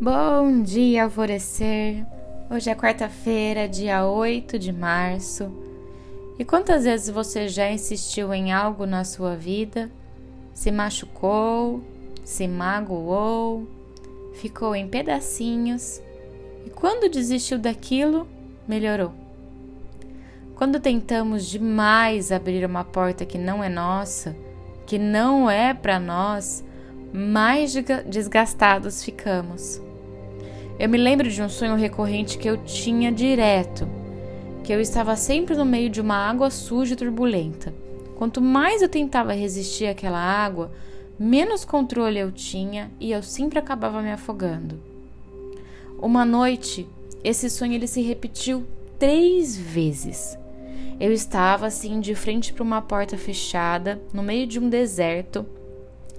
Bom dia, alvorecer. Hoje é quarta-feira, dia 8 de março. E quantas vezes você já insistiu em algo na sua vida, se machucou, se magoou, ficou em pedacinhos e quando desistiu daquilo, melhorou? Quando tentamos demais abrir uma porta que não é nossa, que não é para nós, mais desgastados ficamos. Eu me lembro de um sonho recorrente que eu tinha direto, que eu estava sempre no meio de uma água suja e turbulenta. Quanto mais eu tentava resistir àquela água, menos controle eu tinha e eu sempre acabava me afogando. Uma noite, esse sonho ele se repetiu três vezes. Eu estava assim de frente para uma porta fechada, no meio de um deserto.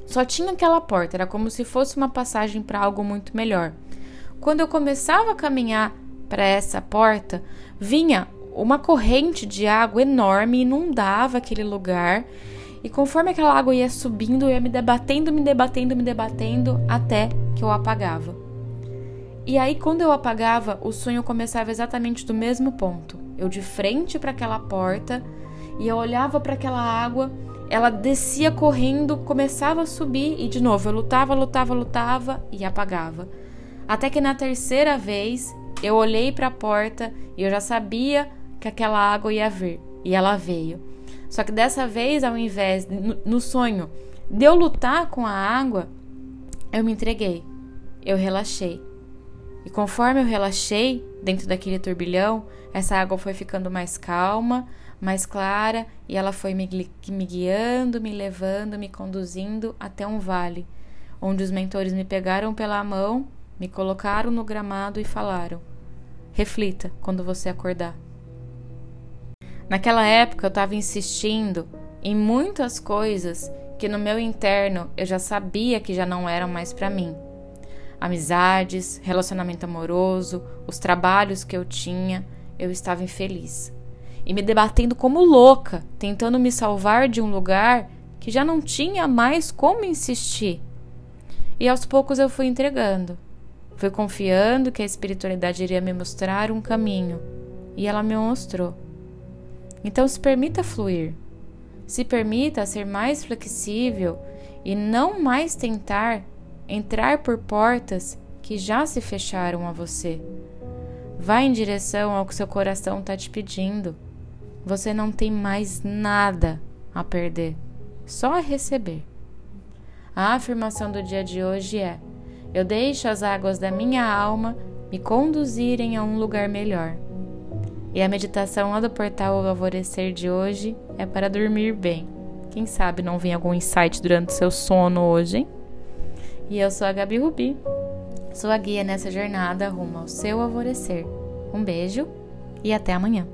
Só tinha aquela porta, era como se fosse uma passagem para algo muito melhor. Quando eu começava a caminhar para essa porta, vinha uma corrente de água enorme inundava aquele lugar. E conforme aquela água ia subindo, eu ia me debatendo, me debatendo, me debatendo até que eu apagava. E aí, quando eu apagava, o sonho começava exatamente do mesmo ponto. Eu de frente para aquela porta e eu olhava para aquela água, ela descia correndo, começava a subir e de novo eu lutava, lutava, lutava e apagava. Até que na terceira vez eu olhei para a porta e eu já sabia que aquela água ia vir e ela veio. Só que dessa vez, ao invés no, sonho de eu lutar com a água, eu me entreguei, eu relaxei. E conforme eu relaxei dentro daquele turbilhão, essa água foi ficando mais calma, mais clara e ela foi me, me guiando, me levando, me conduzindo até um vale, onde os mentores me pegaram pela mão, me colocaram no gramado e falaram: Reflita quando você acordar. Naquela época eu estava insistindo em muitas coisas que no meu interno eu já sabia que já não eram mais para mim amizades, relacionamento amoroso, os trabalhos que eu tinha, eu estava infeliz. E me debatendo como louca, tentando me salvar de um lugar que já não tinha mais como insistir. E aos poucos eu fui entregando. Fui confiando que a espiritualidade iria me mostrar um caminho. E ela me mostrou. Então se permita fluir. Se permita ser mais flexível e não mais tentar entrar por portas que já se fecharam a você. Vá em direção ao que seu coração está te pedindo. Você não tem mais nada a perder, só a receber. A afirmação do dia de hoje é: Eu deixo as águas da minha alma me conduzirem a um lugar melhor. E a meditação lá do portal Alvorecer de hoje é para dormir bem. Quem sabe não vem algum insight durante o seu sono hoje, hein? E eu sou a Gabi Rubi, sua guia nessa jornada rumo ao seu alvorecer. Um beijo e até amanhã.